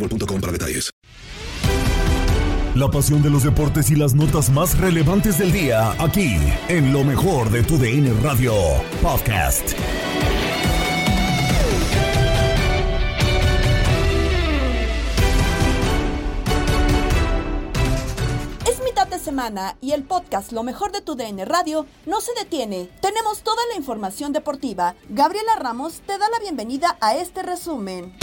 boostmobile.com para detalles. La pasión de los deportes y las notas más relevantes del día, aquí, en lo mejor de tu DN Radio Podcast. Es mitad de semana y el podcast Lo mejor de tu DN Radio no se detiene. Tenemos toda la información deportiva. Gabriela Ramos te da la bienvenida a este resumen.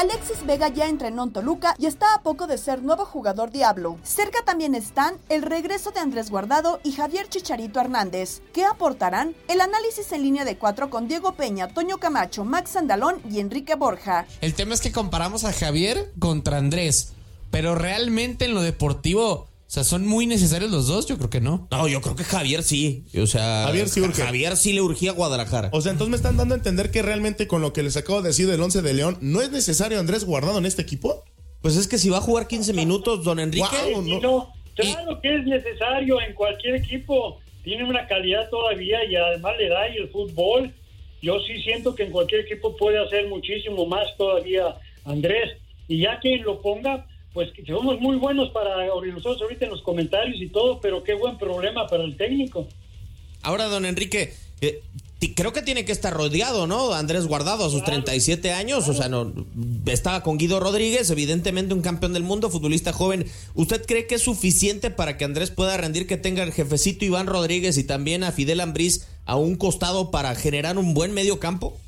Alexis Vega ya entrenó en Toluca y está a poco de ser nuevo jugador Diablo. Cerca también están el regreso de Andrés Guardado y Javier Chicharito Hernández. ¿Qué aportarán? El análisis en línea de cuatro con Diego Peña, Toño Camacho, Max Andalón y Enrique Borja. El tema es que comparamos a Javier contra Andrés, pero realmente en lo deportivo, o sea, ¿son muy necesarios los dos? Yo creo que no. No, yo creo que Javier sí. O sea, Javier sí urge. Javier sí le urgía a Guadalajara. O sea, entonces me están dando a entender que realmente con lo que les acabo de decir del 11 de León, ¿no es necesario Andrés Guardado en este equipo? Pues es que si va a jugar 15 minutos, don Enrique. No. No, claro que es necesario en cualquier equipo. Tiene una calidad todavía y además le da y el fútbol. Yo sí siento que en cualquier equipo puede hacer muchísimo más todavía Andrés. Y ya que lo ponga, pues que somos muy buenos para nosotros ahorita en los comentarios y todo, pero qué buen problema para el técnico. Ahora, don Enrique, eh, creo que tiene que estar rodeado, ¿no? Andrés Guardado a sus 37 años, o sea, no estaba con Guido Rodríguez, evidentemente un campeón del mundo, futbolista joven. ¿Usted cree que es suficiente para que Andrés pueda rendir que tenga el jefecito Iván Rodríguez y también a Fidel Ambriz a un costado para generar un buen medio campo?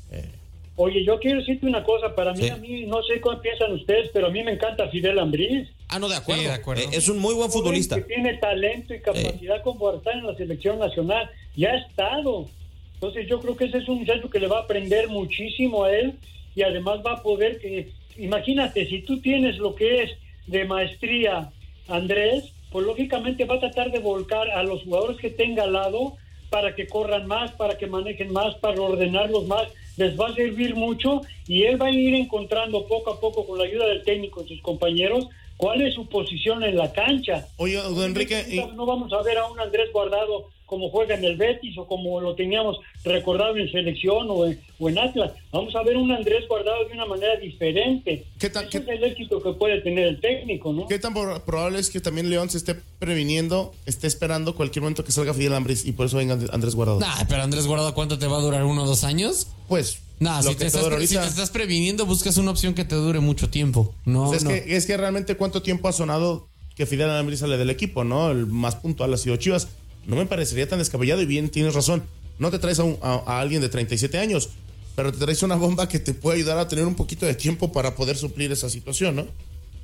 Oye, yo quiero decirte una cosa, para mí, Sí. a mí, no sé cómo piensan ustedes, pero a mí me encanta Fidel Ambriz. Ah, no, de acuerdo. Sí, de acuerdo. Eh, es un muy buen futbolista. Que tiene talento y capacidad como para estar en la selección nacional. Ya ha estado. Entonces yo creo que ese es un muchacho que le va a aprender muchísimo a él y además va a poder que... Imagínate, si tú tienes lo que es de maestría Andrés, pues lógicamente va a tratar de volcar a los jugadores que tenga al lado para que corran más, para que manejen más, para ordenarlos más, les va a servir mucho y él va a ir encontrando poco a poco con la ayuda del técnico y sus compañeros cuál es su posición en la cancha. Oye, don Enrique, No vamos a ver a un Andrés Guardado como juega en el Betis o como lo teníamos recordado en selección o en, o en Atlas. Vamos a ver un Andrés Guardado de una manera diferente. ¿Qué tal- Ese qué- es el éxito que puede tener el técnico, ¿no? ¿qué tan probable es que también León se esté previniendo, esté esperando cualquier momento que salga Fidel Ambriz y por eso venga Andrés Guardado? Nah, pero Andrés Guardado, ¿cuánto te va a durar? ¿Uno o dos años? Pues, No, si te, estás, si te ahorita. estás previniendo, buscas una opción que te dure mucho tiempo. No, Pues es, no. que, es que realmente cuánto tiempo ha sonado que Fidel Ambriz sale del equipo, ¿no? El más puntual ha sido Chivas. No me parecería tan descabellado y bien tienes razón. No te traes a, un- a- a alguien de 37 años, pero te traes una bomba que te puede ayudar a tener un poquito de tiempo para poder suplir esa situación, ¿no?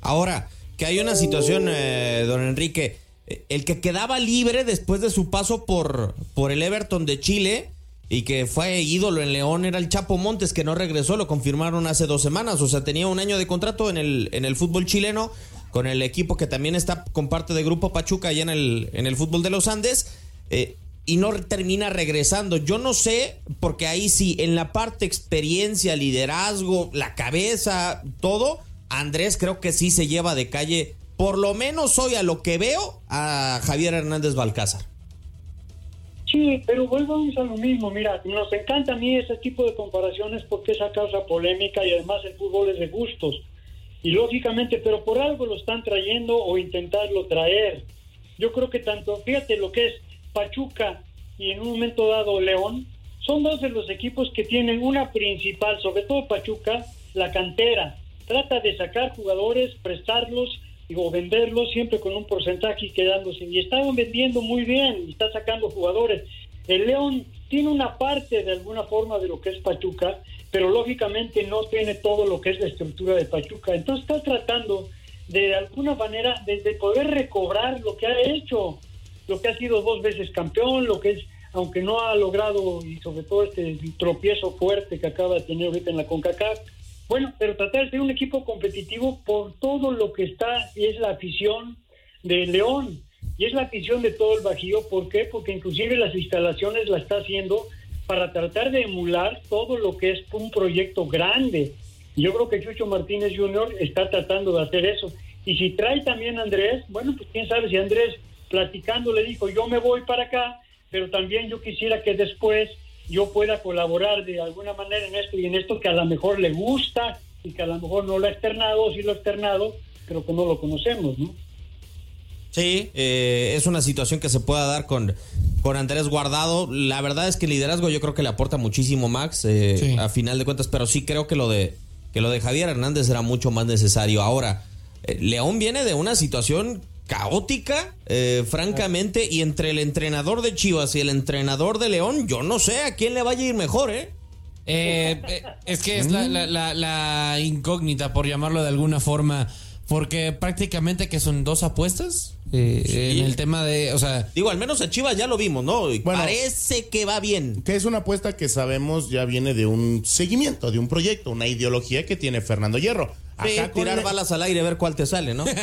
Ahora, que hay una situación, eh, don Enrique, eh, el que quedaba libre después de su paso por, por el Everton de Chile y que fue ídolo en León era el Chapo Montes, que no regresó, lo confirmaron hace dos semanas, o sea, tenía un año de contrato en el, en el fútbol chileno, con el equipo que también está con parte de Grupo Pachuca allá en el, en el fútbol de los Andes, eh, y no termina regresando. Yo no sé, porque ahí sí, en la parte experiencia, liderazgo, la cabeza, todo, Andrés creo que sí se lleva de calle, por lo menos hoy a lo que veo, a Javier Hernández Balcázar. Sí, pero volvamos a lo mismo. Mira, nos encanta a mí ese tipo de comparaciones porque esa causa polémica y además el fútbol es de gustos. Y lógicamente, pero por algo lo están trayendo o intentarlo traer. Yo creo que tanto, fíjate lo que es Pachuca y en un momento dado León, son dos de los equipos que tienen una principal, sobre todo Pachuca, la cantera. Trata de sacar jugadores, prestarlos o venderlos siempre con un porcentaje y quedándose. Y estaban vendiendo muy bien, está sacando jugadores. El León tiene una parte de alguna forma de lo que es Pachuca, pero lógicamente no tiene todo lo que es la estructura de Pachuca. Entonces está tratando de, alguna manera de, poder recobrar lo que ha hecho, lo que ha sido dos veces campeón, lo que es, aunque no ha logrado, y sobre todo este tropiezo fuerte que acaba de tener ahorita en la CONCACAF, bueno, pero tratar de ser un equipo competitivo por todo lo que está y es la afición de León y es la afición de todo el Bajío. ¿Por qué? Porque inclusive las instalaciones la está haciendo para tratar de emular todo lo que es un proyecto grande. Yo creo que Chucho Martínez Jr. está tratando de hacer eso. Y si trae también a Andrés, bueno, pues quién sabe si Andrés platicando le dijo, yo me voy para acá, pero también yo quisiera que después yo pueda colaborar de alguna manera en esto y en esto que a lo mejor le gusta y que a lo mejor no lo ha externado sí lo ha externado, pero que no lo conocemos, ¿no? Sí, eh, es una situación que se pueda dar con, con Andrés Guardado. La verdad es que el liderazgo yo creo que le aporta muchísimo Max eh, a final de cuentas, pero sí creo que lo de que lo de Javier Hernández era mucho más necesario. Ahora, eh, León viene de una situación caótica, eh, francamente, y entre el entrenador de Chivas y el entrenador de León, yo no sé a quién le vaya a ir mejor, ¿eh? eh, es que es la, la, incógnita, por llamarlo de alguna forma. Porque prácticamente que son dos apuestas en el tema de, o sea... Digo, al menos a Chivas ya lo vimos, ¿no? Parece que va bien. Que es una apuesta que sabemos ya viene de un seguimiento, de un proyecto, una ideología que tiene Fernando Hierro. Acá tirar balas al aire, a ver cuál te sale, ¿no?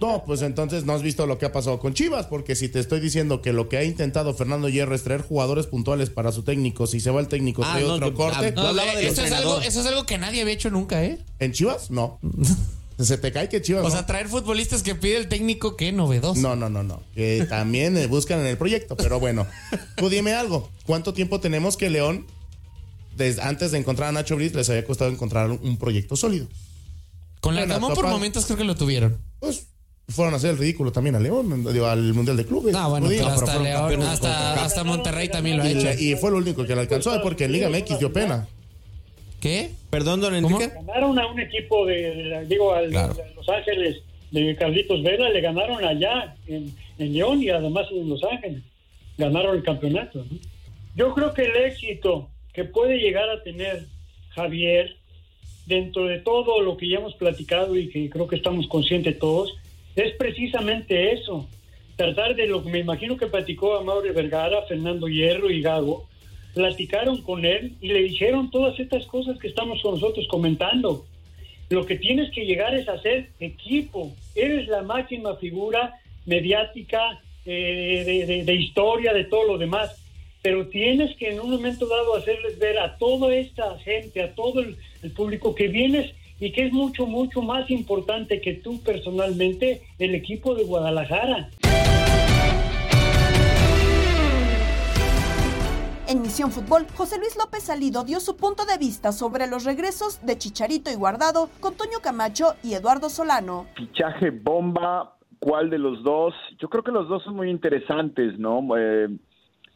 No, pues entonces no has visto lo que ha pasado con Chivas, porque si te estoy diciendo que lo que ha intentado Fernando Hierro es traer jugadores puntuales para su técnico, si se va el técnico, ah, otro corte. eso, es algo, que nadie había hecho nunca, ¿eh? ¿En Chivas? No. Se te cae que Chivas. O sea, traer futbolistas que pide el técnico, qué novedoso. No, no, no, no. Que también buscan en el proyecto, pero bueno. Tú dime algo. ¿Cuánto tiempo tenemos que León, desde, antes de encontrar a Nacho Briz, les había costado encontrar un, proyecto sólido? Con la Camón por momentos creo que lo tuvieron. Pues fueron a hacer el ridículo también a León, digo, al Mundial de Clubes. Ah, bueno, hasta, León, hasta, Monterrey también lo ha hecho. Y fue lo único que le alcanzó, porque en Liga MX dio pena. ¿Qué? Perdón, don Enrique. Ganaron a un equipo de, digo, a Los Ángeles de Carlitos Vela, le ganaron allá en, León y además en Los Ángeles. Ganaron el campeonato. Yo creo que el éxito que puede llegar a tener Javier, dentro de todo lo que ya hemos platicado y que creo que estamos conscientes todos, es precisamente eso. Tratar de lo que me imagino que platicó a Mauro Vergara, Fernando Hierro y Gago, platicaron con él y le dijeron todas estas cosas que estamos con nosotros comentando. Lo que tienes que llegar es a ser equipo. Eres la máxima figura mediática, eh, de, historia, de todo lo demás. Pero tienes que en un momento dado hacerles ver a toda esta gente, a todo el público que vienes y que es mucho, mucho más importante que tú personalmente, el equipo de Guadalajara. En Misión Fútbol, José Luis López Salido dio su punto de vista sobre los regresos de Chicharito y Guardado con Toño Camacho y Eduardo Solano. Fichaje bomba, ¿cuál de los dos? Yo creo que los dos son muy interesantes, ¿no? Eh,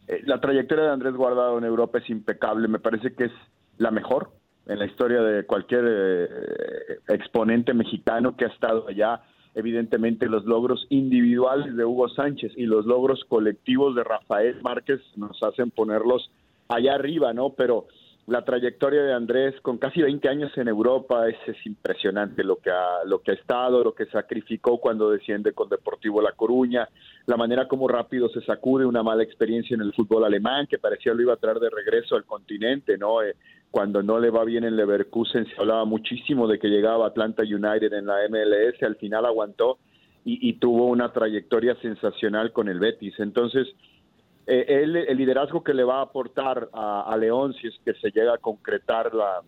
eh, la trayectoria de Andrés Guardado en Europa es impecable, me parece que es la mejor en la historia de cualquier eh, exponente mexicano que ha estado allá. Evidentemente los logros individuales de Hugo Sánchez y los logros colectivos de Rafael Márquez nos hacen ponerlos allá arriba, ¿no? Pero la trayectoria de Andrés con casi 20 años en Europa es, es, impresionante lo que ha lo que ha estado, lo que sacrificó cuando desciende con Deportivo La Coruña, la manera como rápido se sacude una mala experiencia en el fútbol alemán que parecía lo iba a traer de regreso al continente, ¿no? Eh, cuando no le va bien en Leverkusen se hablaba muchísimo de que llegaba Atlanta United en la MLS, al final aguantó y, y tuvo una trayectoria sensacional con el Betis. Entonces, eh, el liderazgo que le va a aportar a, León si es que se llega a concretar la,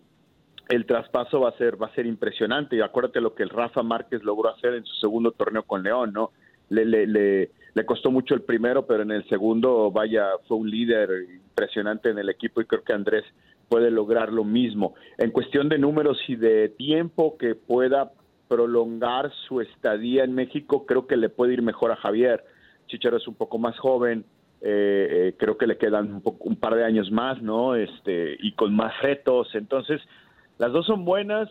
el traspaso va a ser va a ser impresionante y acuérdate lo que el Rafa Márquez logró hacer en su segundo torneo con León, ¿no? Le, le, le, le costó mucho el primero, pero en el segundo, vaya, fue un líder impresionante en el equipo y creo que Andrés puede lograr lo mismo. En cuestión de números y de tiempo que pueda prolongar su estadía en México, creo que le puede ir mejor a Javier. Chichero es un poco más joven, eh, eh, creo que le quedan un, un, par de años más, ¿no? Este, y con más retos. Entonces, las dos son buenas.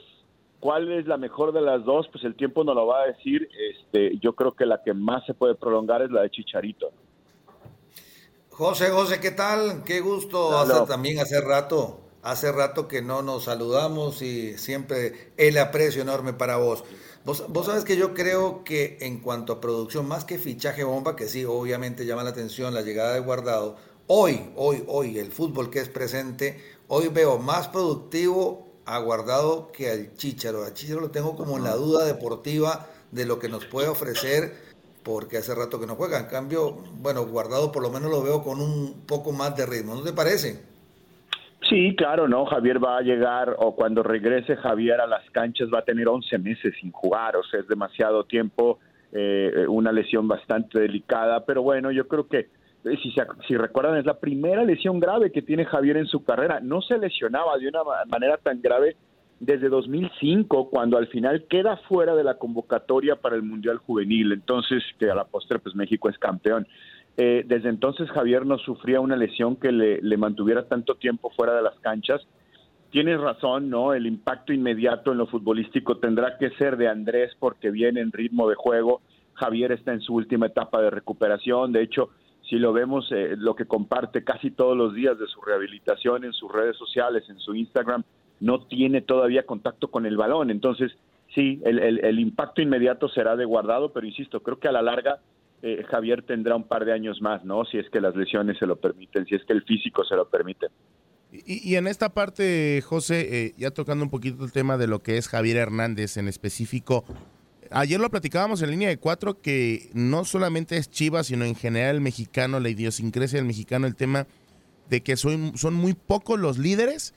¿Cuál es la mejor de las dos? Pues el tiempo no lo va a decir. Este, yo creo que la que más se puede prolongar es la de Chicharito. José, José, ¿qué tal? Qué gusto hace, también hace rato. Hace rato que no nos saludamos y siempre el aprecio enorme para vos. Vos, vos sabes que yo creo que en cuanto a producción, más que fichaje bomba, que sí, obviamente llama la atención la llegada de Guardado, hoy, hoy, hoy, el fútbol que es presente, hoy veo más productivo a Guardado que al Chicharo. A Chicharo lo tengo como en la duda deportiva de lo que nos puede ofrecer, porque hace rato que no juega. En cambio, bueno, Guardado por lo menos lo veo con un poco más de ritmo. ¿No te parece? Sí, claro, ¿no? Javier va a llegar, o cuando regrese Javier a las canchas va a tener 11 meses sin jugar, o sea, es demasiado tiempo, eh, una lesión bastante delicada, pero bueno, yo creo que, eh, si, si recuerdan, es la primera lesión grave que tiene Javier en su carrera. No se lesionaba de una manera tan grave desde 2005, cuando al final queda fuera de la convocatoria para el Mundial Juvenil, entonces que a la postre pues México es campeón. Eh, desde entonces Javier no sufría una lesión que le, mantuviera tanto tiempo fuera de las canchas. Tienes razón, ¿no? El impacto inmediato en lo futbolístico tendrá que ser de Andrés porque viene en ritmo de juego. Javier está en su última etapa de recuperación. De hecho, si lo vemos, eh, lo que comparte casi todos los días de su rehabilitación en sus redes sociales, en su Instagram, no tiene todavía contacto con el balón. Entonces, sí, el, el impacto inmediato será de guardado, pero insisto, creo que a la larga eh, Javier tendrá un par de años más, ¿no? Si es que las lesiones se lo permiten, si es que el físico se lo permite. Y, en esta parte, José, eh, ya tocando un poquito el tema de lo que es Javier Hernández en específico, ayer lo platicábamos en línea de cuatro que no solamente es Chivas, sino en general el mexicano, la idiosincrasia del mexicano, el tema de que son, son muy pocos los líderes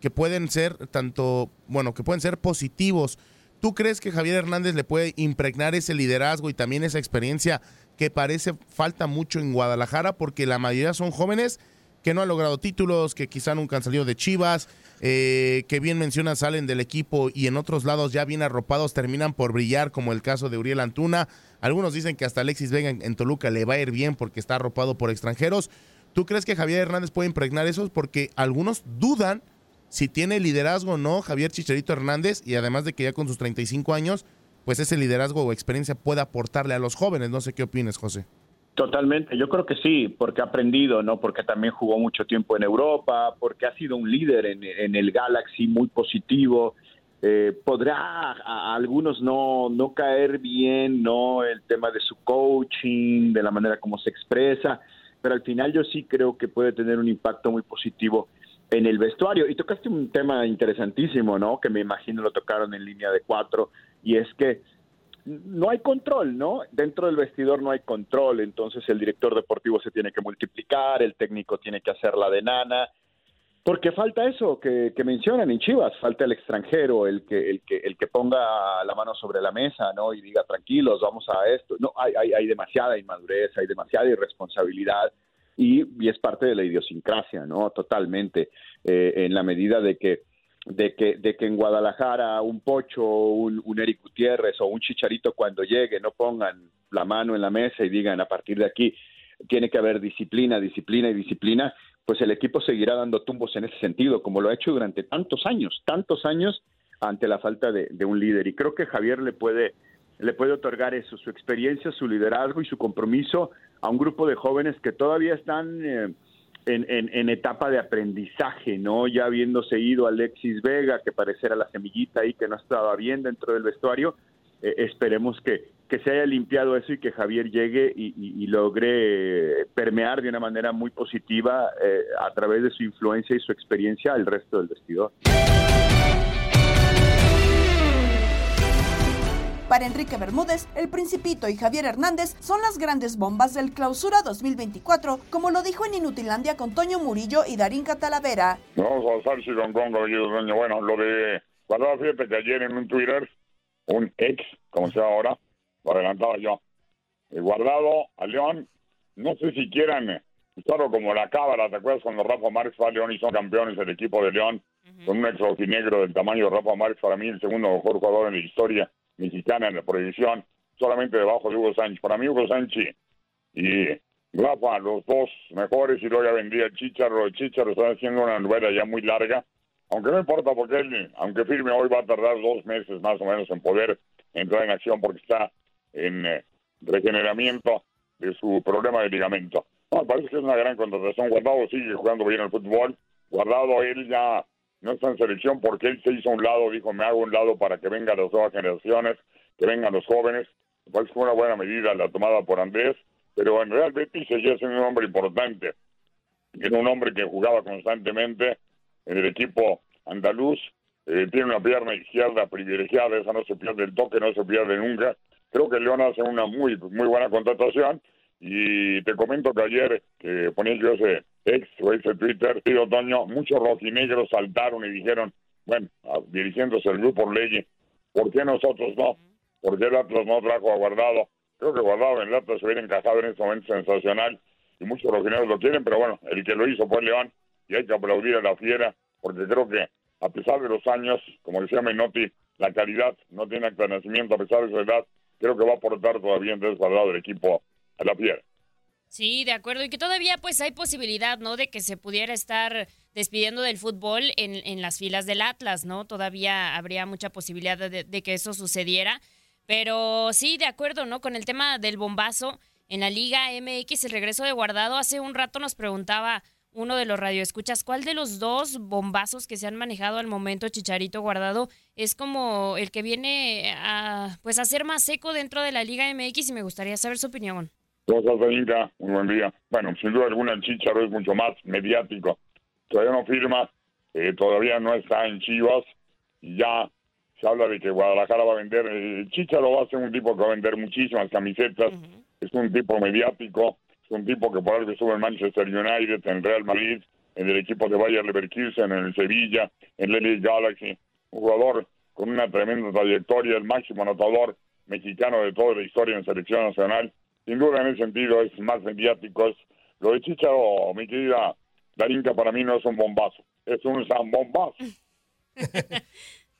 que pueden ser tanto, bueno, que pueden ser positivos. ¿Tú crees que Javier Hernández le puede impregnar ese liderazgo y también esa experiencia que parece falta mucho en Guadalajara porque la mayoría son jóvenes que no han logrado títulos, que quizá nunca han salido de Chivas, eh, que bien mencionas salen del equipo y en otros lados ya bien arropados terminan por brillar, como el caso de Uriel Antuna. Algunos dicen que hasta Alexis Vega en, Toluca le va a ir bien porque está arropado por extranjeros. ¿Tú crees que Javier Hernández puede impregnar eso? Porque algunos dudan si tiene liderazgo o no Javier Chicharito Hernández y además de que ya con sus 35 años pues ese liderazgo o experiencia puede aportarle a los jóvenes. No sé qué opinas, José. Totalmente, yo creo que sí, porque ha aprendido, ¿no? Porque también jugó mucho tiempo en Europa, porque ha sido un líder en, el Galaxy muy positivo. Eh, podrá a, algunos no, no caer bien, ¿no? El tema de su coaching, de la manera como se expresa, pero al final yo sí creo que puede tener un impacto muy positivo en el vestuario. Y tocaste un tema interesantísimo, ¿no? Que me imagino lo tocaron en línea de cuatro, y es que no hay control, ¿no? Dentro del vestidor no hay control, entonces el director deportivo se tiene que multiplicar, el técnico tiene que hacer la de nana, porque falta eso que, mencionan en Chivas, falta el extranjero, el que, el que, el que ponga la mano sobre la mesa, ¿no? Y diga tranquilos, vamos a esto. No, hay, hay, hay demasiada inmadurez, hay demasiada irresponsabilidad y, y, es parte de la idiosincrasia, ¿no? Totalmente, eh, en la medida de que de que, de que en Guadalajara un Pocho, un, un Eric Gutiérrez o un Chicharito cuando llegue no pongan la mano en la mesa y digan a partir de aquí tiene que haber disciplina, disciplina y disciplina, pues el equipo seguirá dando tumbos en ese sentido, como lo ha hecho durante tantos años, tantos años ante la falta de, un líder. Y creo que Javier le puede, le puede otorgar eso, su experiencia, su liderazgo y su compromiso a un grupo de jóvenes que todavía están... Eh, en, en, etapa de aprendizaje, ¿no? Ya habiéndose ido Alexis Vega, que pareciera la semillita ahí que no estaba bien dentro del vestuario, eh, esperemos que, que se haya limpiado eso y que Javier llegue y, logre permear de una manera muy positiva eh, a través de su influencia y su experiencia al resto del vestidor. Para Enrique Bermúdez, El Principito y Javier Hernández son las grandes bombas del Clausura 2024, como lo dijo en Inutilandia con Toño Murillo y Darín Catalavera. Vamos a pasar si don Bueno, lo de Guardado, fíjate que ayer en un Twitter, un ex, como sea ahora, lo adelantaba yo. El guardado a León, no sé si quieran usarlo como la cábala, ¿te acuerdas cuando Rafa Márquez fue a León y son campeones del equipo de León? Con un ex rojinegro del tamaño de Rafa Márquez, para mí el segundo mejor jugador en la historia mexicana en la prohibición, solamente debajo de Hugo Sánchez. Para mí Hugo Sánchez y Rafa, los dos mejores, y luego ya vendría el Chicharo. El Chicharo está haciendo una novela ya muy larga, aunque no importa porque él, aunque firme hoy, va a tardar dos meses más o menos en poder entrar en acción porque está en eh, regeneramiento de su problema de ligamento. No, parece que es una gran contratación. Guardado sigue jugando bien el fútbol. Guardado él ya no está en selección porque él se hizo un lado, dijo, me hago un lado para que vengan las nuevas generaciones, que vengan los jóvenes. Que fue una buena medida la tomada por Andrés, pero en Real Betis seguía siendo un hombre importante. Era un hombre que jugaba constantemente en el equipo andaluz, eh, tiene una pierna izquierda privilegiada, esa no se pierde el toque, no se pierde nunca. Creo que León hace una muy, muy buena contratación y te comento que ayer que ponía yo ese ex ese Twitter, y otoño, muchos rojinegros saltaron y dijeron, bueno, dirigiéndose al grupo Ley, ¿por qué nosotros no? ¿Por qué el Atlas no trajo a Guardado? Creo que Guardado en el Atlas se hubiera encajado en este momento sensacional y muchos rojinegros lo quieren, pero bueno, el que lo hizo fue León y hay que aplaudir a la fiera porque creo que a pesar de los años, como decía Menotti, la calidad no tiene acta de nacimiento a pesar de su edad, creo que va a aportar todavía entonces Guardado del equipo a la fiera. Sí, de acuerdo. Y que todavía pues hay posibilidad, ¿no? De que se pudiera estar despidiendo del fútbol en, en las filas del Atlas, ¿no? Todavía habría mucha posibilidad de, que eso sucediera. Pero sí, de acuerdo, ¿no? Con el tema del bombazo en la Liga MX, el regreso de Guardado, hace un rato nos preguntaba uno de los radioescuchas, ¿cuál de los dos bombazos que se han manejado al momento, Chicharito Guardado, es como el que viene a, pues, a ser más seco dentro de la Liga MX y me gustaría saber su opinión? De Inca, un buen día. Bueno, sin duda alguna el Chicharo es mucho más mediático. Todavía no firma, eh, todavía no está en Chivas y ya se habla de que Guadalajara va a vender. El Chicharo va a ser un tipo que va a vender muchísimas camisetas. Es un tipo mediático, es un tipo que por algo estuvo en Manchester United, en Real Madrid, en el equipo de Bayer Leverkusen, en el Sevilla, en el Galaxy. Un jugador con una tremenda trayectoria, el máximo anotador mexicano de toda la historia en selección nacional sin duda en ese sentido es más mediático. lo de Chicharo, mi querida Darinka, para mí no es un bombazo, es un zambombazo.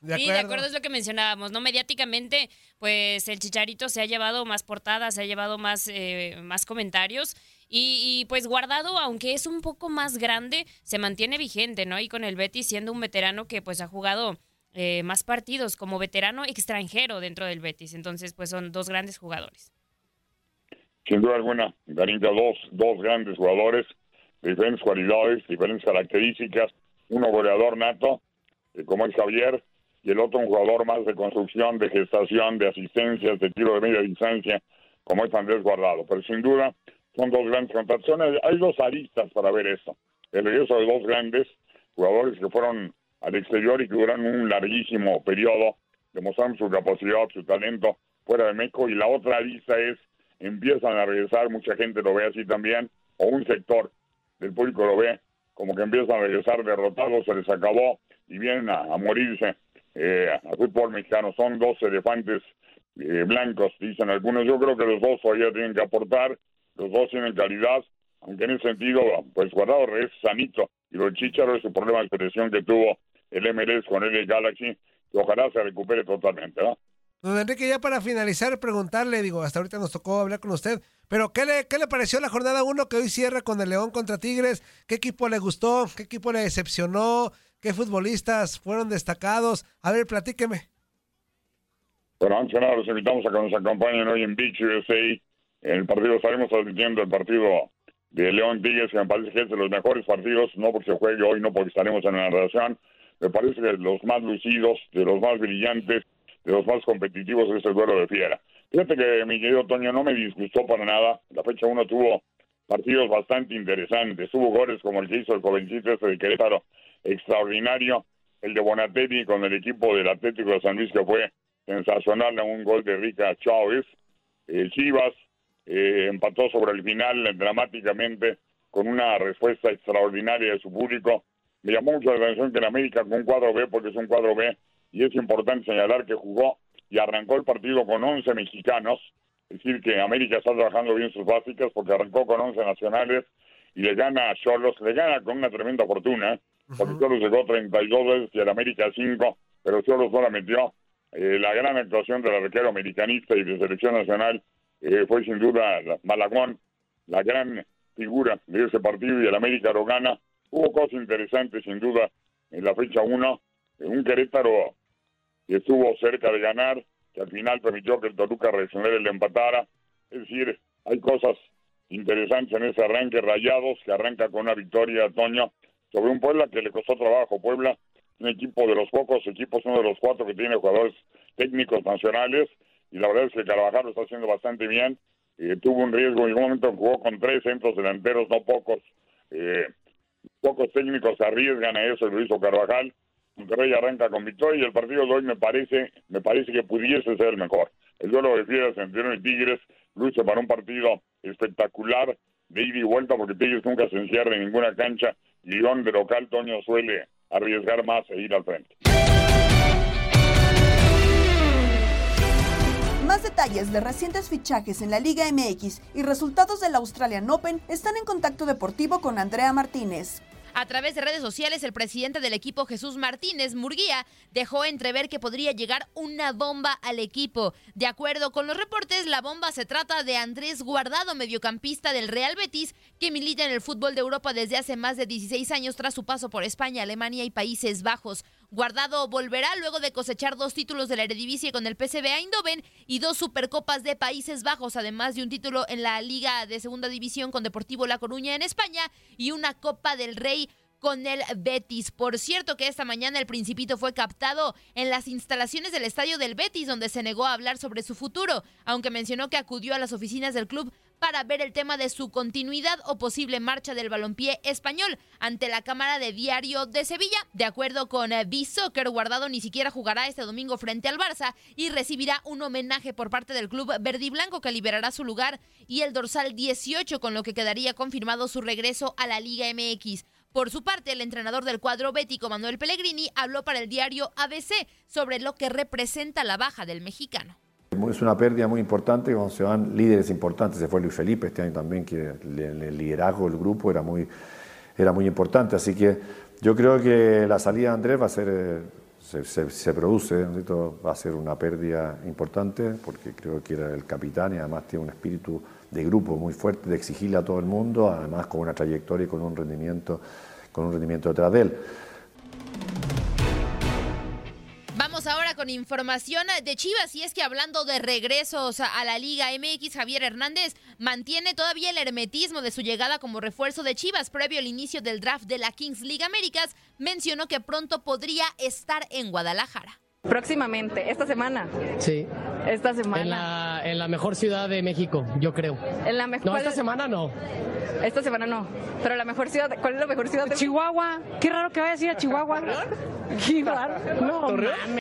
sí, de acuerdo es lo que mencionábamos, ¿no? Mediáticamente, pues el Chicharito se ha llevado más portadas, se ha llevado más, eh, más comentarios y, pues guardado, aunque es un poco más grande, se mantiene vigente, ¿no? Y con el Betis siendo un veterano que pues ha jugado eh, más partidos como veterano extranjero dentro del Betis, entonces pues son dos grandes jugadores sin duda alguna, Garinca, dos, dos grandes jugadores, diferentes cualidades, diferentes características, uno goleador nato, eh, como es Javier, y el otro un jugador más de construcción, de gestación, de asistencias, de tiro de media distancia, como es Andrés Guardado. Pero sin duda, son dos grandes contrataciones. Hay dos aristas para ver esto. El regreso de dos grandes jugadores que fueron al exterior y que duran un larguísimo periodo, demostrando su capacidad, su talento fuera de México. Y la otra arista es empiezan a regresar, mucha gente lo ve así también, o un sector del público lo ve como que empiezan a regresar derrotados, se les acabó y vienen a, morirse eh, al fútbol mexicano. Son dos elefantes eh, blancos, dicen algunos. Yo creo que los dos todavía tienen que aportar, los dos tienen calidad, aunque en ese sentido, pues Guardado es sanito y lo Chicharo es el problema de expresión que tuvo el MLS con el Galaxy, que ojalá se recupere totalmente, ¿no? Don Enrique, ya para finalizar, preguntarle, digo, hasta ahorita nos tocó hablar con usted, pero ¿qué le, qué le pareció la jornada 1 que hoy cierra con el León contra Tigres? ¿Qué equipo le gustó? ¿Qué equipo le decepcionó? ¿Qué futbolistas fueron destacados? A ver, platíqueme. Bueno, antes de nada, los invitamos a que nos acompañen hoy en Beach USA. En el partido estaremos transmitiendo el partido de León Tigres, que me parece que es de los mejores partidos, no porque se juegue hoy, no porque estaremos en la narración, me parece que los más lucidos, de los más brillantes, de los más competitivos es el duelo de Fiera. Fíjate que mi querido Toño no me disgustó para nada. La fecha 1 tuvo partidos bastante interesantes. Hubo goles como el que hizo el jovencito ese de Querétaro, extraordinario. El de Bonatelli con el equipo del Atlético de San Luis que fue sensacional, un gol de Rica Chávez. El Chivas eh, empató sobre el final dramáticamente con una respuesta extraordinaria de su público. Me llamó mucho la atención que en América con un cuadro B, porque es un cuadro B, y es importante señalar que jugó y arrancó el partido con 11 mexicanos, es decir, que América está trabajando bien sus básicas porque arrancó con 11 nacionales y le gana a Cholos, le gana con una tremenda fortuna, porque Cholos llegó 32 veces y el América 5, pero Cholos no la metió. Eh, la gran actuación del arquero americanista y de selección nacional eh, fue sin duda Malagón, la gran figura de ese partido y el América lo gana. Hubo cosas interesantes sin duda en la fecha 1, un Querétaro que estuvo cerca de ganar, que al final permitió que el Toluca reaccionara y le empatara. Es decir, hay cosas interesantes en ese arranque, Rayados, que arranca con una victoria, Toño, sobre un Puebla que le costó trabajo. Puebla, un equipo de los pocos equipos, uno de los cuatro que tiene jugadores técnicos nacionales, y la verdad es que Carvajal lo está haciendo bastante bien. Eh, tuvo un riesgo, en un momento jugó con tres centros delanteros, no pocos. Eh, pocos técnicos arriesgan a eso, lo hizo Carvajal. Monterrey arranca con victoria y el partido de hoy me parece, me parece que pudiese ser el mejor. El duelo de Fieras entre y Tigres luce para un partido espectacular de ida y vuelta porque Tigres nunca se encierra en ninguna cancha y León de local Toño suele arriesgar más e ir al frente. Más detalles de recientes fichajes en la Liga MX y resultados del Australian Open están en contacto deportivo con Andrea Martínez. A través de redes sociales, el presidente del equipo Jesús Martínez Murguía dejó entrever que podría llegar una bomba al equipo. De acuerdo con los reportes, la bomba se trata de Andrés Guardado, mediocampista del Real Betis, que milita en el fútbol de Europa desde hace más de 16 años tras su paso por España, Alemania y Países Bajos. Guardado volverá luego de cosechar dos títulos de la Eredivisie con el PSV Eindhoven y dos Supercopas de Países Bajos, además de un título en la Liga de Segunda División con Deportivo La Coruña en España y una Copa del Rey con el Betis. Por cierto que esta mañana el Principito fue captado en las instalaciones del estadio del Betis, donde se negó a hablar sobre su futuro, aunque mencionó que acudió a las oficinas del club para ver el tema de su continuidad o posible marcha del balompié español ante la Cámara de Diario de Sevilla. De acuerdo con eh, B-Soccer, Guardado ni siquiera jugará este domingo frente al Barça y recibirá un homenaje por parte del club verde y blanco que liberará su lugar y el dorsal 18 con lo que quedaría confirmado su regreso a la Liga MX. Por su parte, el entrenador del cuadro bético, Manuel Pellegrini, habló para el diario ABC sobre lo que representa la baja del mexicano. Es una pérdida muy importante cuando se van líderes importantes. Se fue Luis Felipe este año también, que el liderazgo del grupo era muy, era muy importante. Así que yo creo que la salida de Andrés va a ser, eh, se, produce, va a ser una pérdida importante, porque creo que era el capitán y además tiene un espíritu de grupo muy fuerte, de exigirle a todo el mundo, además con una trayectoria y con un rendimiento, con un rendimiento detrás de él. Vamos ahora con información de Chivas y es que hablando de regresos a la Liga MX, Javier Hernández mantiene todavía el hermetismo de su llegada como refuerzo de Chivas previo al inicio del draft de la Kings League Américas, mencionó que pronto podría estar en Guadalajara. Próximamente, esta semana. Sí. Esta semana. En la, en la mejor ciudad de México, yo creo. En la mejor. No, esta semana no. Esta semana no. Pero la mejor ciudad, ¿cuál es la mejor ciudad de Chihuahua. Qué raro que vaya a decir a Chihuahua. Qué raro. No, mames.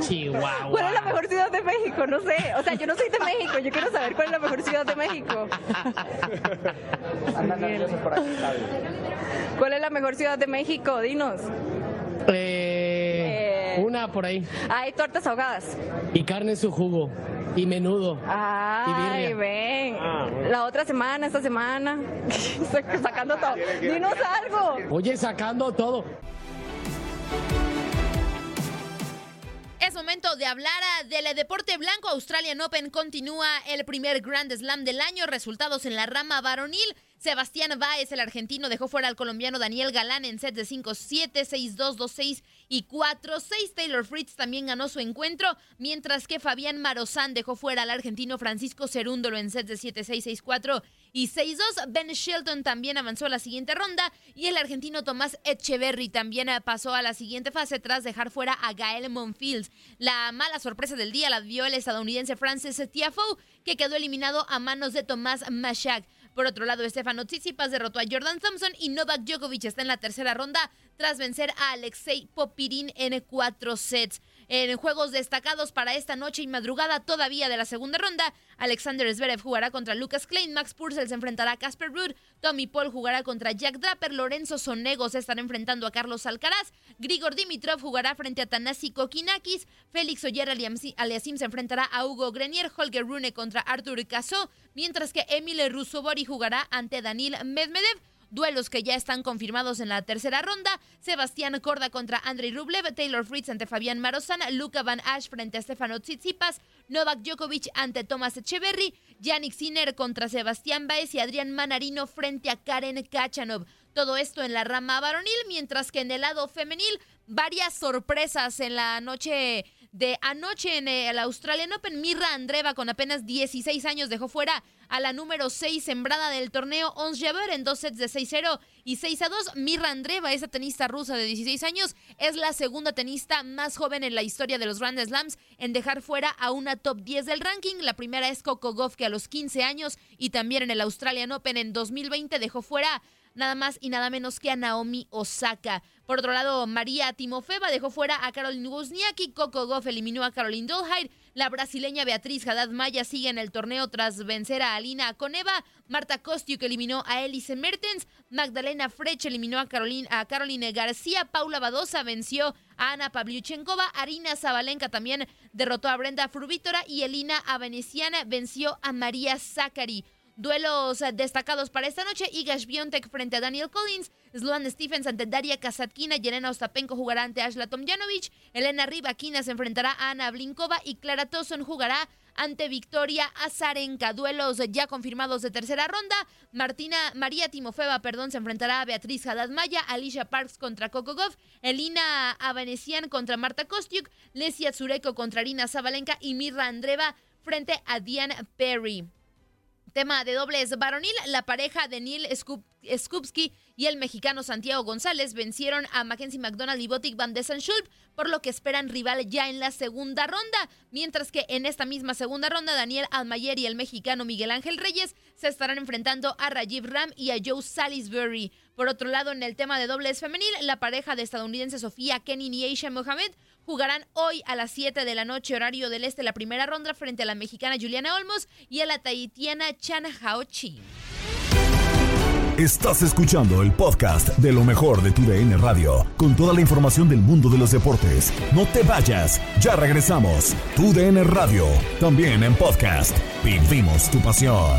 Chihuahua. ¿Cuál es la mejor ciudad de México? No sé. O sea, yo no soy de México. Yo quiero saber cuál es la mejor ciudad de México. ¿Cuál es la mejor ciudad de México? Dinos. Eh, una por ahí. Hay tortas ahogadas. Y carne en su jugo. Y menudo. Ay, ven. La otra semana, esta semana. sacando todo. Dinos algo. Oye, sacando todo. Es momento de hablar del deporte blanco. Australian Open continúa el primer Grand Slam del año. Resultados en la rama varonil. Sebastián Báez, el argentino, dejó fuera al colombiano Daniel Galán en sets de 5-7, 6-2, 2-6 y 4-6. Taylor Fritz también ganó su encuentro, mientras que Fabián Marozán dejó fuera al argentino Francisco Cerúndolo en sets de 7-6, 6-4 y 6-2. Ben Shelton también avanzó a la siguiente ronda y el argentino Tomás Echeverry también eh, pasó a la siguiente fase tras dejar fuera a Gael Monfils. La mala sorpresa del día la dio el estadounidense Francis Tiafoe, que quedó eliminado a manos de Tomás Mashak. Por otro lado, Stefano Tsitsipas derrotó a Jordan Thompson y Novak Djokovic está en la tercera ronda tras vencer a Alexei Popirin en cuatro sets. En juegos destacados para esta noche y madrugada todavía de la segunda ronda, Alexander Zverev jugará contra Lucas Klein, Max Purcell se enfrentará a Casper Ruud, Tommy Paul jugará contra Jack Draper, Lorenzo Sonego se estará enfrentando a Carlos Alcaraz, Grigor Dimitrov jugará frente a Tanasi Kokinakis, Félix Oyer Aliasim se enfrentará a Hugo Grenier, Holger Rune contra Artur Caso, mientras que Emile Rusobori jugará ante Daniel Medvedev. Duelos que ya están confirmados en la tercera ronda. Sebastián Corda contra Andrei Rublev, Taylor Fritz ante Fabián Marozan, Luca Van Ash frente a Stefano Tsitsipas, Novak Djokovic ante Thomas Echeverry, Yannick Sinner contra Sebastián Baez y Adrián Manarino frente a Karen Kachanov. Todo esto en la rama varonil, mientras que en el lado femenil, varias sorpresas en la noche de anoche en el Australian Open. Mirra Andreva, con apenas 16 años, dejó fuera a la número 6 sembrada del torneo Ons Jabeur en dos sets de 6-0 y 6-2. Mirra Andreva, esa tenista rusa de 16 años, es la segunda tenista más joven en la historia de los Grand Slams en dejar fuera a una top 10 del ranking. La primera es Coco Goff, que a los 15 años y también en el Australian Open en 2020 dejó fuera nada más y nada menos que a Naomi Osaka. Por otro lado, María Timofeva dejó fuera a Caroline Wozniacki, Coco Goff eliminó a Caroline Dolhide, la brasileña Beatriz Haddad Maya sigue en el torneo tras vencer a Alina Coneva, Marta Kostiuk eliminó a Elise Mertens, Magdalena Frech eliminó a, Caroline, García, Paula Badosa venció a Ana Pavlyuchenkova, Arina Zabalenka también derrotó a Brenda Fruvítora. Y Elina Aveneciana venció a María Zachary. Duelos destacados para esta noche, Igash Biontek frente a Daniel Collins, Sloan Stephens ante Daria Kasatkina, Yelena Ostapenko jugará ante Ashla Tomjanovic, Elena Rybakina se enfrentará a Ana Blinkova y Clara Towson jugará ante Victoria Azarenka. Duelos ya confirmados de tercera ronda. Martina, María Timofeva, perdón, se enfrentará a Beatriz Haddad Maya, Alicia Parks contra Coco Goff, Elina Avanesian contra Marta Kostiuk, Lesia Zureko contra Arina Zabalenka y Mirra Andreva frente a Diane Perry. Tema de dobles varonil, la pareja de Neil Skupski y el mexicano Santiago González vencieron a Mackenzie McDonald y Botic Van Schulp, por lo que esperan rival ya en la segunda ronda, mientras que en esta misma segunda ronda Daniel Almayer y el mexicano Miguel Ángel Reyes se estarán enfrentando a Rajiv Ram y a Joe Salisbury. Por otro lado, en el tema de dobles femenil, la pareja de estadounidense Sofía Kenin y Aisha Mohamed jugarán hoy a las 7 de la noche horario del este la primera ronda frente a la mexicana Juliana Olmos y a la tahitiana Chan Hao Chi. Estás escuchando el podcast de lo mejor de tu DN Radio, con toda la información del mundo de los deportes. No te vayas, ya regresamos. Tu DN Radio, también en podcast. Vivimos tu pasión.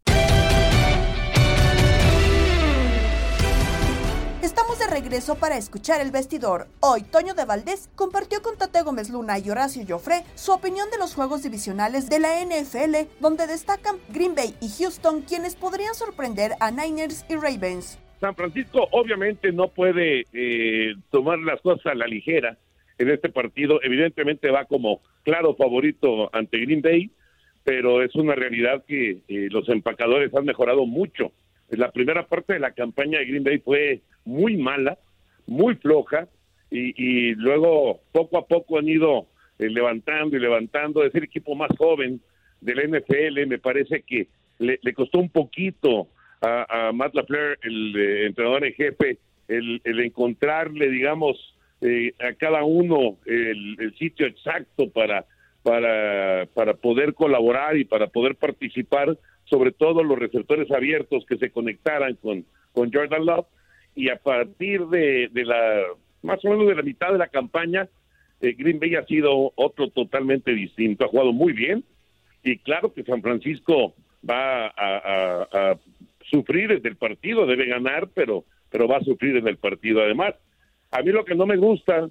Estamos de regreso para escuchar el vestidor. Hoy, Toño de Valdés compartió con Tate Gómez Luna y Horacio Joffre su opinión de los juegos divisionales de la NFL, donde destacan Green Bay y Houston, quienes podrían sorprender a Niners y Ravens. San Francisco obviamente no puede eh, tomar las cosas a la ligera en este partido. Evidentemente va como claro favorito ante Green Bay pero es una realidad que eh, los empacadores han mejorado mucho. La primera parte de la campaña de Green Bay fue muy mala, muy floja, y, luego poco a poco han ido eh, levantando y levantando. Es el equipo más joven del NFL, me parece que le, costó un poquito a, Matt LaFleur, el eh, entrenador en jefe, el, encontrarle, digamos, a cada uno el sitio exacto para para, para poder colaborar y para poder participar, sobre todo los receptores abiertos que se conectaran con, con Jordan Love. Y a partir de, de la, más o menos de la mitad de la campaña, eh, Green Bay ha sido otro totalmente distinto, ha jugado muy bien y claro que San Francisco va a, sufrir desde el partido, debe ganar, pero, pero va a sufrir en el partido. Además, a mí lo que no me gusta,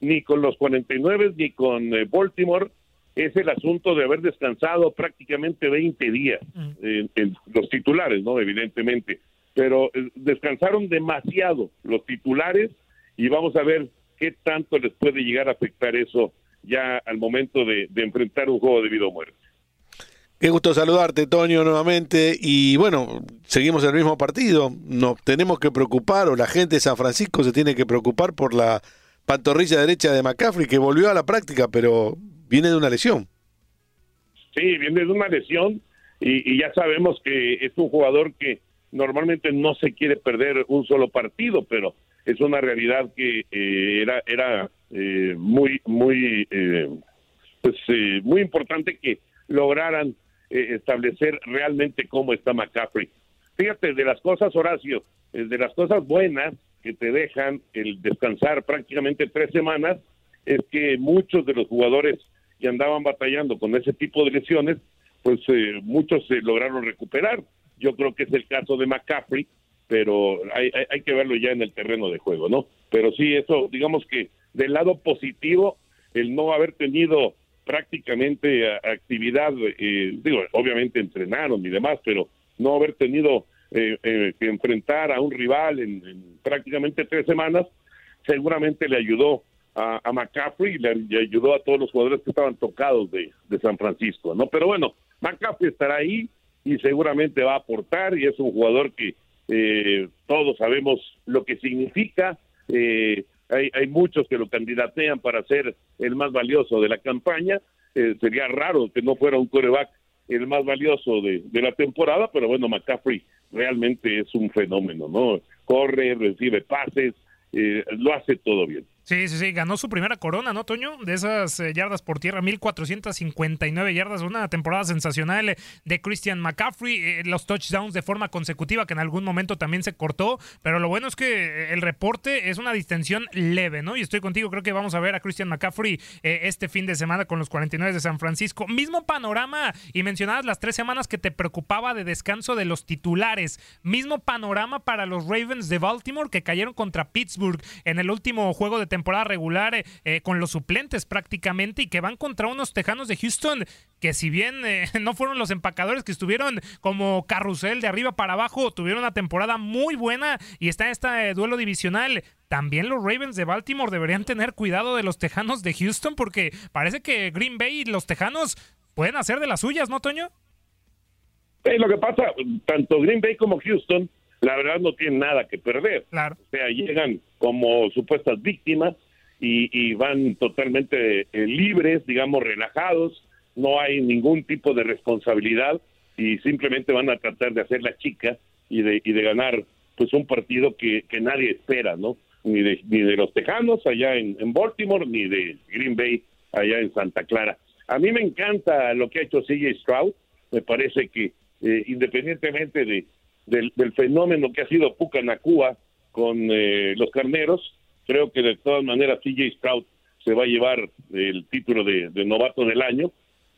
ni con los 49 ni con eh, Baltimore, es el asunto de haber descansado prácticamente 20 días en los titulares, ¿no? Evidentemente. Pero eh, descansaron demasiado los titulares y vamos a ver qué tanto les puede llegar a afectar eso ya al momento de, de enfrentar un juego de vida o muerte. Qué gusto saludarte, Toño, nuevamente. Y bueno, seguimos el mismo partido. Nos tenemos que preocupar, o la gente de San Francisco se tiene que preocupar por la pantorrilla derecha de McCaffrey, que volvió a la práctica, pero viene de una lesión. Sí, viene de una lesión y, ya sabemos que es un jugador que normalmente no se quiere perder un solo partido, pero es una realidad que eh, era era eh, muy muy eh, pues eh, muy importante que lograran eh, establecer realmente cómo está McCaffrey. Fíjate, de las cosas, Horacio, de las cosas buenas que te dejan el descansar prácticamente tres semanas, es que muchos de los jugadores que andaban batallando con ese tipo de lesiones, pues eh, muchos se lograron recuperar. Yo creo que es el caso de McCaffrey, pero hay, hay, que verlo ya en el terreno de juego, ¿no? Pero sí, eso, digamos que del lado positivo, el no haber tenido prácticamente actividad, eh, digo, obviamente entrenaron y demás, pero no haber tenido eh, eh, que enfrentar a un rival en, en, prácticamente tres semanas, seguramente le ayudó a, a McCaffrey y le, ayudó a todos los jugadores que estaban tocados de, de San Francisco, ¿no? Pero bueno, McCaffrey estará ahí y seguramente va a aportar y es un jugador que eh, todos sabemos lo que significa. Eh, hay, hay, muchos que lo candidatean para ser el más valioso de la campaña. Eh, sería raro que no fuera un coreback el más valioso de, de, la temporada, pero bueno, McCaffrey realmente es un fenómeno, ¿no? Corre, recibe pases, lo hace todo bien. Sí, sí, sí, ganó su primera corona, ¿no, Toño? De esas eh, yardas por tierra, 1459 yardas, una temporada sensacional eh, de Christian McCaffrey, eh, los touchdowns de forma consecutiva que en algún momento también se cortó, pero lo bueno es que el reporte es una distensión leve, ¿no? Y estoy contigo, creo que vamos a ver a Christian McCaffrey este fin de semana con los 49 de San Francisco. Mismo panorama, y mencionabas las tres semanas que te preocupaba de descanso de los titulares, mismo panorama para los Ravens de Baltimore que cayeron contra Pittsburgh en el último juego de temporada regular eh, eh, con los suplentes prácticamente y que van contra unos Tejanos de Houston que si bien eh, no fueron los empacadores que estuvieron como carrusel de arriba para abajo, tuvieron una temporada muy buena y está en este duelo divisional. También los Ravens de Baltimore deberían tener cuidado de los Tejanos de Houston porque parece que Green Bay y los Tejanos pueden hacer de las suyas, ¿no, Toño? Sí, lo que pasa, tanto Green Bay como Houston la verdad no tienen nada que perder. Claro. O sea, llegan como supuestas víctimas y, y van totalmente eh, libres, digamos, relajados, no hay ningún tipo de responsabilidad y simplemente van a tratar de hacer la chica y de, y de ganar pues un partido que, que nadie espera, ¿no? Ni de, ni de los Tejanos allá en, en Baltimore, ni de Green Bay allá en Santa Clara. A mí me encanta lo que ha hecho CJ Stroud, me parece que eh, independientemente de, del, del, fenómeno que ha sido Pucanacua con eh, los carneros. Creo que de todas maneras CJ Stroud se va a llevar el título de, novato del año.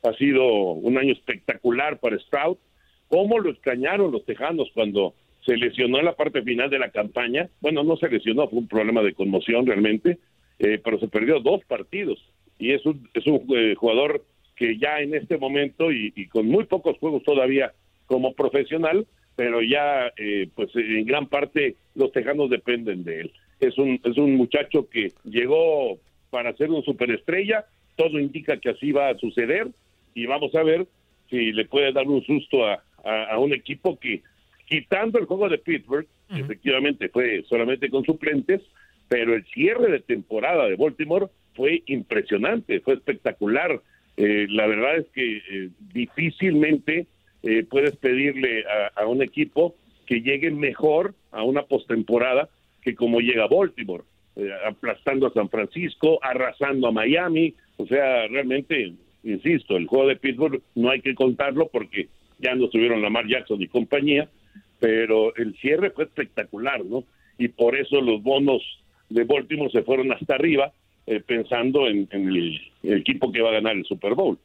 Ha sido un año espectacular para Stroud. ¿Cómo lo extrañaron los tejanos cuando se lesionó en la parte final de la campaña? Bueno, no se lesionó, fue un problema de conmoción realmente, eh, pero se perdió dos partidos. Y es un, es un eh, jugador que ya en este momento y con muy pocos juegos todavía como profesional, pero ya eh, pues en gran parte los tejanos dependen de él. Es un, es un muchacho que llegó para ser un superestrella, todo indica que así va a suceder y vamos a ver si le puede dar un susto a, a, a un equipo que quitando el juego de Pittsburgh, uh -huh. efectivamente fue solamente con suplentes, pero el cierre de temporada de Baltimore fue impresionante, fue espectacular. Eh, la verdad es que eh, difícilmente eh, puedes pedirle a, un equipo que llegue mejor a una postemporada que como llega Baltimore, eh, aplastando a San Francisco, arrasando a Miami, o sea, realmente, insisto, el juego de Pittsburgh no hay que contarlo porque ya no tuvieron Lamar Jackson y compañía, pero el cierre fue espectacular, ¿no? Y por eso los bonos de Baltimore se fueron hasta arriba, eh, pensando en, en el, el equipo que va a ganar el Super Bowl.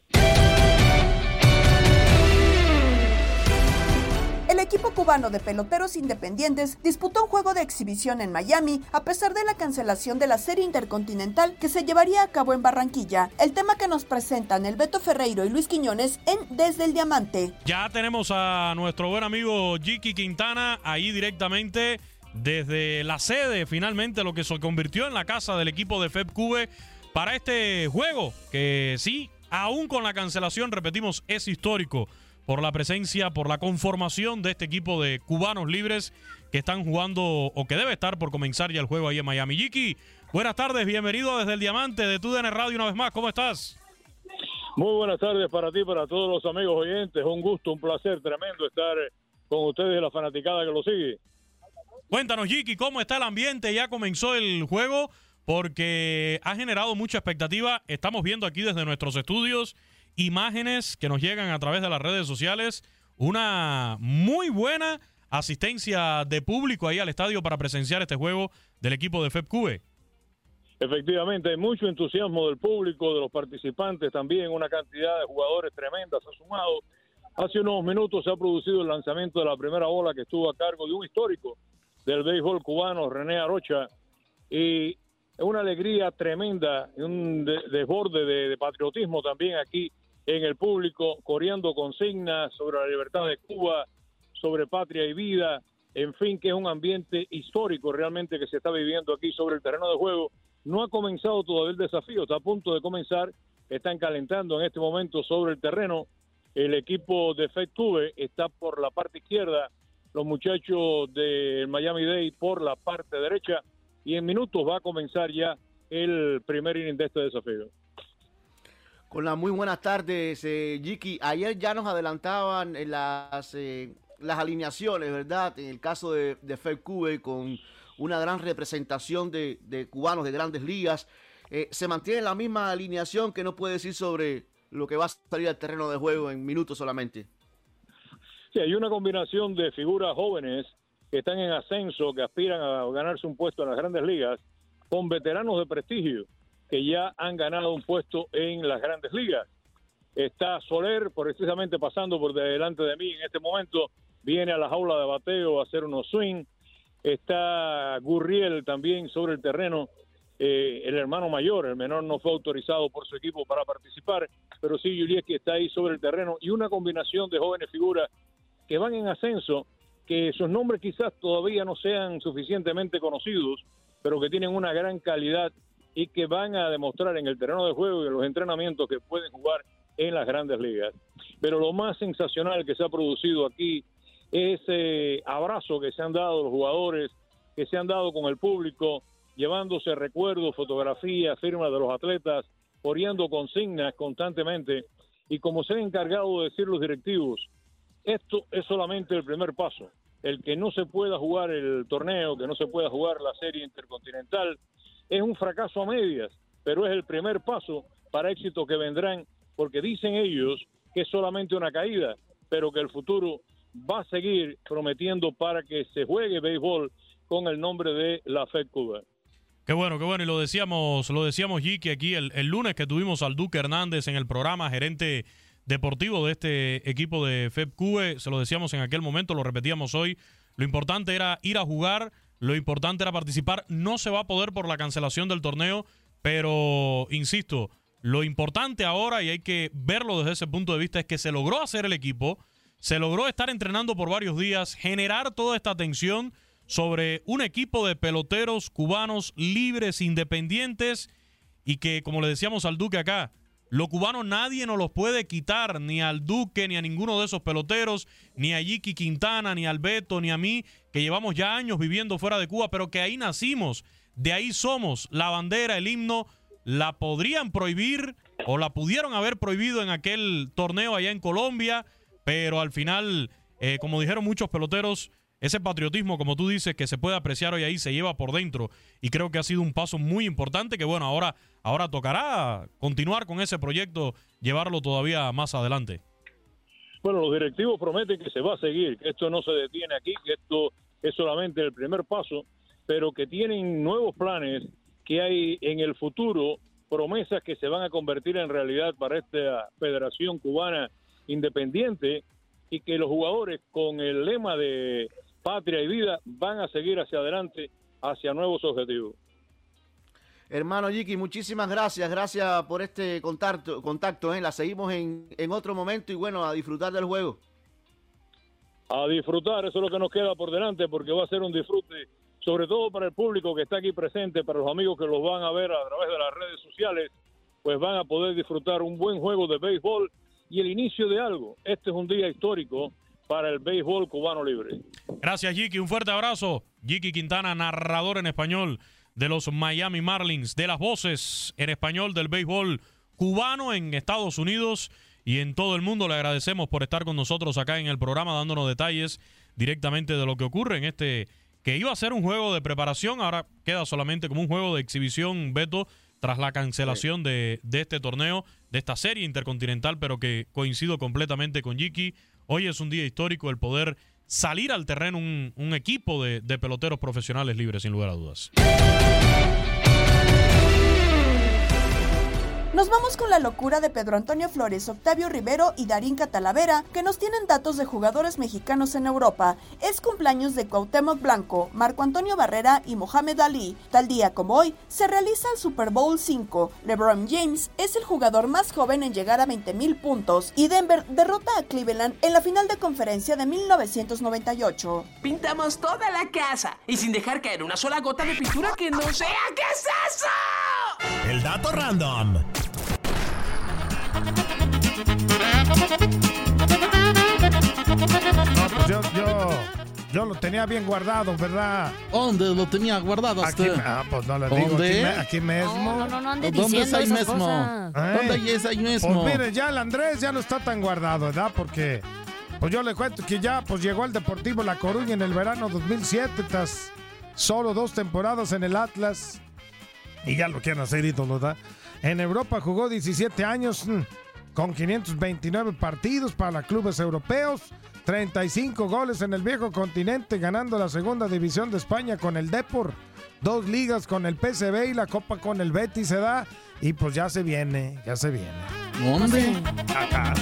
Equipo cubano de peloteros independientes disputó un juego de exhibición en Miami a pesar de la cancelación de la serie intercontinental que se llevaría a cabo en Barranquilla. El tema que nos presentan el Beto Ferreiro y Luis Quiñones en Desde el Diamante. Ya tenemos a nuestro buen amigo Jiki Quintana ahí directamente desde la sede, finalmente lo que se convirtió en la casa del equipo de FEP Cube para este juego, que sí, aún con la cancelación, repetimos, es histórico por la presencia, por la conformación de este equipo de cubanos libres que están jugando o que debe estar por comenzar ya el juego ahí en Miami. Jiki, buenas tardes, bienvenido desde el Diamante de TUDN Radio una vez más, ¿cómo estás? Muy buenas tardes para ti, para todos los amigos oyentes. Un gusto, un placer tremendo estar con ustedes y la fanaticada que lo sigue. Cuéntanos, Jiki, ¿cómo está el ambiente? Ya comenzó el juego porque ha generado mucha expectativa. Estamos viendo aquí desde nuestros estudios imágenes que nos llegan a través de las redes sociales. Una muy buena asistencia de público ahí al estadio para presenciar este juego del equipo de FEPCUBE. Efectivamente, hay mucho entusiasmo del público, de los participantes también, una cantidad de jugadores tremendas ha sumado. Hace unos minutos se ha producido el lanzamiento de la primera bola que estuvo a cargo de un histórico del béisbol cubano, René Arocha, y una alegría tremenda, un desborde de, de patriotismo también aquí en el público, coreando consignas sobre la libertad de Cuba, sobre patria y vida, en fin, que es un ambiente histórico realmente que se está viviendo aquí sobre el terreno de juego. No ha comenzado todavía el desafío, está a punto de comenzar, están calentando en este momento sobre el terreno. El equipo de Fed Cube está por la parte izquierda, los muchachos de Miami Day por la parte derecha y en minutos va a comenzar ya el primer inning de este desafío. Con las muy buenas tardes, eh, Jiki. Ayer ya nos adelantaban en las, eh, las alineaciones, ¿verdad? En el caso de, de Cube, con una gran representación de, de cubanos de grandes ligas. Eh, se mantiene la misma alineación que no puede decir sobre lo que va a salir al terreno de juego en minutos solamente. Sí, hay una combinación de figuras jóvenes que están en ascenso, que aspiran a ganarse un puesto en las grandes ligas, con veteranos de prestigio que ya han ganado un puesto en las grandes ligas. Está Soler, precisamente pasando por delante de mí en este momento, viene a la jaula de bateo a hacer unos swing. Está Gurriel también sobre el terreno, eh, el hermano mayor, el menor no fue autorizado por su equipo para participar, pero sí Julieski está ahí sobre el terreno y una combinación de jóvenes figuras que van en ascenso, que sus nombres quizás todavía no sean suficientemente conocidos, pero que tienen una gran calidad y que van a demostrar en el terreno de juego y en los entrenamientos que pueden jugar en las grandes ligas. Pero lo más sensacional que se ha producido aquí es ese abrazo que se han dado los jugadores, que se han dado con el público, llevándose recuerdos, fotografías, firmas de los atletas, poniendo consignas constantemente. Y como se han encargado de decir los directivos, esto es solamente el primer paso. El que no se pueda jugar el torneo, que no se pueda jugar la serie intercontinental, es un fracaso a medias, pero es el primer paso para éxito que vendrán, porque dicen ellos que es solamente una caída, pero que el futuro va a seguir prometiendo para que se juegue béisbol con el nombre de la Fed Cuba. Qué bueno, qué bueno. Y lo decíamos, lo decíamos Jiki aquí el, lunes que tuvimos al Duque Hernández en el programa, gerente deportivo de este equipo de FEP Cube. Se lo decíamos en aquel momento, lo repetíamos hoy. Lo importante era ir a jugar, lo importante era participar. No se va a poder por la cancelación del torneo, pero insisto, lo importante ahora, y hay que verlo desde ese punto de vista, es que se logró hacer el equipo, se logró estar entrenando por varios días, generar toda esta atención sobre un equipo de peloteros cubanos libres, independientes, y que, como le decíamos al Duque acá, los cubanos nadie nos los puede quitar, ni al Duque, ni a ninguno de esos peloteros, ni a Yiki Quintana, ni al Beto, ni a mí, que llevamos ya años viviendo fuera de Cuba, pero que ahí nacimos, de ahí somos. La bandera, el himno, la podrían prohibir o la pudieron haber prohibido en aquel torneo allá en Colombia, pero al final, eh, como dijeron muchos peloteros, ese patriotismo, como tú dices, que se puede apreciar hoy ahí, se lleva por dentro. Y creo que ha sido un paso muy importante que, bueno, ahora, ahora tocará continuar con ese proyecto, llevarlo todavía más adelante. Bueno, los directivos prometen que se va a seguir, que esto no se detiene aquí, que esto es solamente el primer paso, pero que tienen nuevos planes que hay en el futuro promesas que se van a convertir en realidad para esta Federación Cubana Independiente y que los jugadores con el lema de patria y vida van a seguir hacia adelante, hacia nuevos objetivos. Hermano Yiki, muchísimas gracias, gracias por este contacto, contacto ¿eh? la seguimos en, en otro momento y bueno, a disfrutar del juego. A disfrutar, eso es lo que nos queda por delante, porque va a ser un disfrute, sobre todo para el público que está aquí presente, para los amigos que los van a ver a través de las redes sociales, pues van a poder disfrutar un buen juego de béisbol y el inicio de algo. Este es un día histórico para el béisbol cubano libre. Gracias, Jiki. Un fuerte abrazo. Jiki Quintana, narrador en español de los Miami Marlins, de las voces en español del béisbol cubano en Estados Unidos y en todo el mundo. Le agradecemos por estar con nosotros acá en el programa, dándonos detalles directamente de lo que ocurre en este que iba a ser un juego de preparación, ahora queda solamente como un juego de exhibición, Beto, tras la cancelación de, de, este torneo, de esta serie intercontinental, pero que coincido completamente con Jiki. Hoy es un día histórico el poder salir al terreno un, equipo de, de peloteros profesionales libres, sin lugar a dudas. Nos vamos con la locura de Pedro Antonio Flores, Octavio Rivero y Darín Catalavera, que nos tienen datos de jugadores mexicanos en Europa. Es cumpleaños de Cuauhtémoc Blanco, Marco Antonio Barrera y Mohamed Ali. Tal día como hoy, se realiza el Super Bowl 5. LeBron James es el jugador más joven en llegar a 20.000 puntos y Denver derrota a Cleveland en la final de conferencia de 1998. Pintamos toda la casa y sin dejar caer una sola gota de pintura que no sea. ¿Qué es eso? El dato random. No, pues yo, yo, yo lo tenía bien guardado, ¿verdad? ¿Dónde lo tenía guardado Aquí, usted? ah, pues no le digo, aquí, ¿Dónde? me- aquí mismo. No, no, no ande ¿Dónde es diciendo ahí esas mismo? cosas. ¿Eh? ¿Dónde es ahí mismo? Pues mire, ya el Andrés ya no está tan guardado, ¿verdad? Porque, pues yo le cuento que ya pues llegó al Deportivo La Coruña en el verano 2007, tras solo dos temporadas en el Atlas. Y ya lo quieren hacer ídolo, ¿verdad? En Europa jugó 17 años mm, con 529 partidos para clubes europeos, 35 goles en el viejo continente, ganando la segunda división de España con el Depor, dos ligas con el PSV y la Copa con el Betis se da. Y pues ya se viene, ya se viene. ¿Dónde? Acá.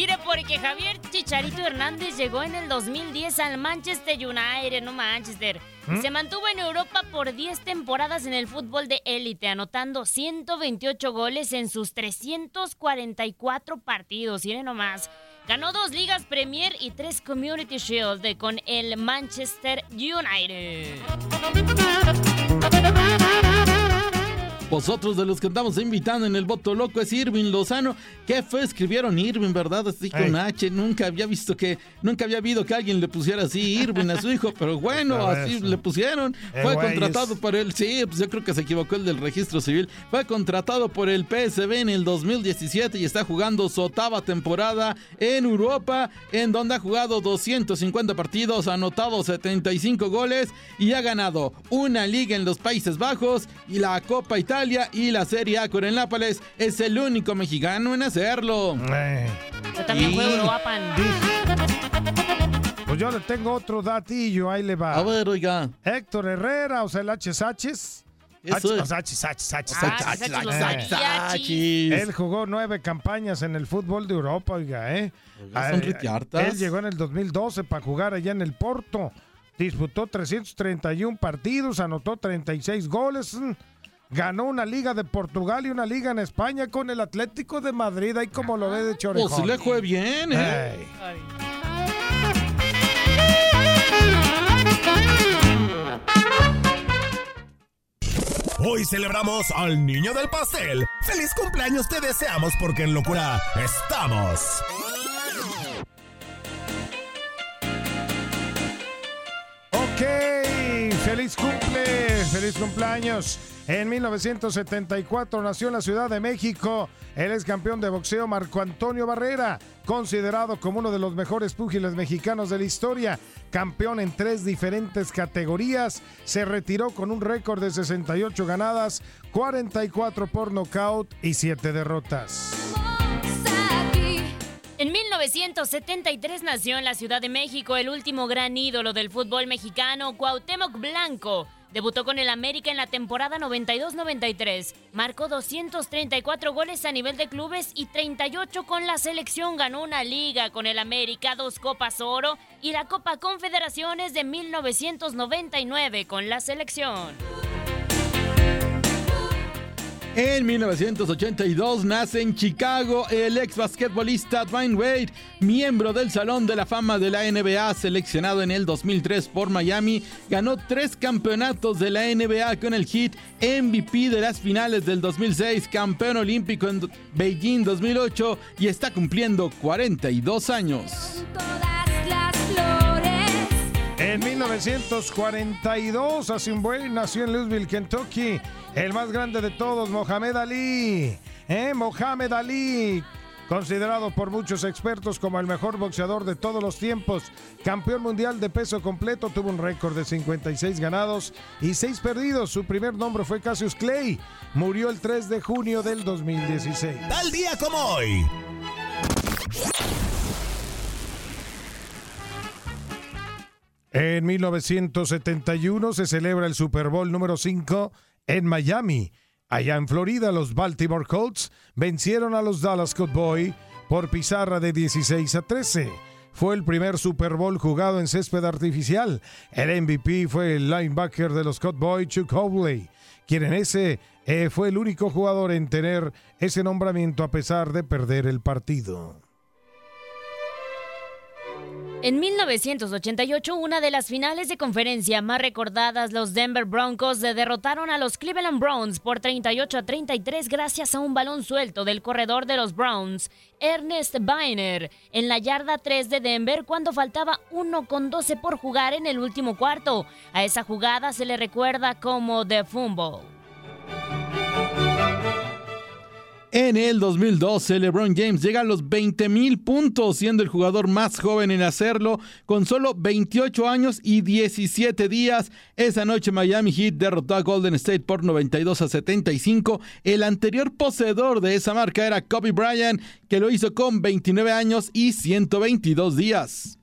Mire, porque Javier Chicharito Hernández llegó en el 2010 al Manchester United, no Manchester. ¿Mm? se mantuvo en Europa por 10 temporadas en el fútbol de élite, anotando 128 goles en sus 344 partidos. Miren nomás. Ganó dos ligas Premier y tres Community Shield con el Manchester United. Vosotros de los que andamos invitando en el voto loco es Irving Lozano. ¿Qué fue? Escribieron Irving, ¿verdad? Así con. H. Nunca había visto que, nunca había habido que alguien le pusiera así Irving a su hijo, pero bueno, Pero así eso. le pusieron. Eh, Fue contratado por el, sí, pues yo creo que se equivocó el del registro civil. Fue contratado por el PSV en el 2017 y está jugando su octava temporada en Europa, en donde ha jugado 250 partidos, ha anotado 75 goles y ha ganado una liga en los Países Bajos y la Copa Italia y la Serie A con el Nápoles. Es el único mexicano en hacerlo. Yo también Y- juego Uruapan. Pues yo le tengo otro datillo, ahí le va. A ver, oiga. Héctor Herrera, o sea, el H Sánchez. Ah, Eh. Él jugó nueve campañas en el fútbol de Europa, oiga, ¿eh? Oiga, son Ah, retiartas. Él llegó en el 2012 para jugar allá en el Porto. Disputó 331 partidos, anotó 36 goles. Ganó una liga de Portugal y una liga en España con el Atlético de Madrid, ahí como lo ve de Chorejón. Pues le fue bien, ¿eh? Hoy celebramos al niño del pastel. ¡Feliz cumpleaños te deseamos porque en locura estamos! Ok, feliz cumple, feliz cumpleaños. En 1974 nació en la Ciudad de México el ex campeón de boxeo Marco Antonio Barrera, considerado como uno de los mejores púgiles mexicanos de la historia, campeón en tres diferentes categorías, se retiró con un récord de 68 ganadas, 44 por nocaut y 7 derrotas. En 1973 nació en la Ciudad de México el último gran ídolo del fútbol mexicano, Cuauhtémoc Blanco. Debutó con el América en la temporada 92-93. Marcó 234 goles a nivel de clubes y 38 con la selección. Ganó una liga con el América, dos Copas Oro y la Copa Confederaciones de 1999 con la selección. En 1982 nace en Chicago el ex basquetbolista Dwayne Wade, miembro del Salón de la Fama de la NBA, seleccionado en el 2003 por Miami. Ganó tres campeonatos de la NBA con el Heat, MVP de las finales del 2006, campeón olímpico en Beijing 2008 y está cumpliendo 42 años. En 1942, hace un nació en Louisville, Kentucky, el más grande de todos, Mohamed Ali. ¿Eh? Mohamed Ali, considerado por muchos expertos como el mejor boxeador de todos los tiempos, campeón mundial de peso completo, tuvo un récord de 56 ganados y 6 perdidos. Su primer nombre fue Cassius Clay. Murió el 3 de junio del 2016. Tal día como hoy. En 1971 se celebra el Super Bowl número 5 en Miami. Allá en Florida, los Baltimore Colts vencieron a los Dallas Cowboys por pizarra de 16 a 13. Fue el primer Super Bowl jugado en césped artificial. El MVP fue el linebacker de los Cowboys, Chuck Howley, quien en ese eh, fue el único jugador en tener ese nombramiento a pesar de perder el partido. En 1988, una de las finales de conferencia más recordadas, los Denver Broncos derrotaron a los Cleveland Browns por 38 a 33 gracias a un balón suelto del corredor de los Browns, Ernest Biner, en la yarda 3 de Denver cuando faltaba 1 con 12 por jugar en el último cuarto. A esa jugada se le recuerda como The Fumble. En el 2012, LeBron James llega a los 20 mil puntos, siendo el jugador más joven en hacerlo, con solo 28 años y 17 días. Esa noche Miami Heat derrotó a Golden State por 92 a 75. El anterior poseedor de esa marca era Kobe Bryant, que lo hizo con 29 años y 122 días.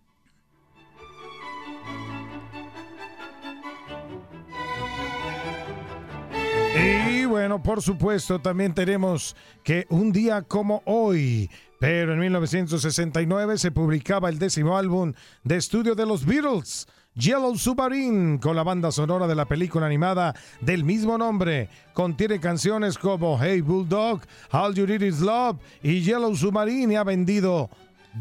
Y bueno, por supuesto, también tenemos que un día como hoy, pero en 1969 se publicaba el décimo álbum de estudio de los Beatles. Yellow Submarine, con la banda sonora de la película animada del mismo nombre. Contiene canciones como Hey Bulldog, All You Need Is Love y Yellow Submarine y ha vendido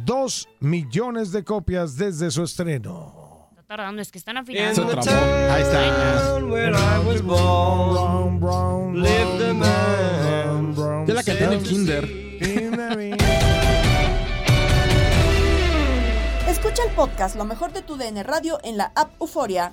2 millones de copias desde su estreno. Está tardando, es que están afinando. Ahí está. Yo la canté en el kinder. Escucha el podcast Lo mejor de tu DN Radio en la app Euforia.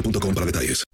boostmobile.com para detalles.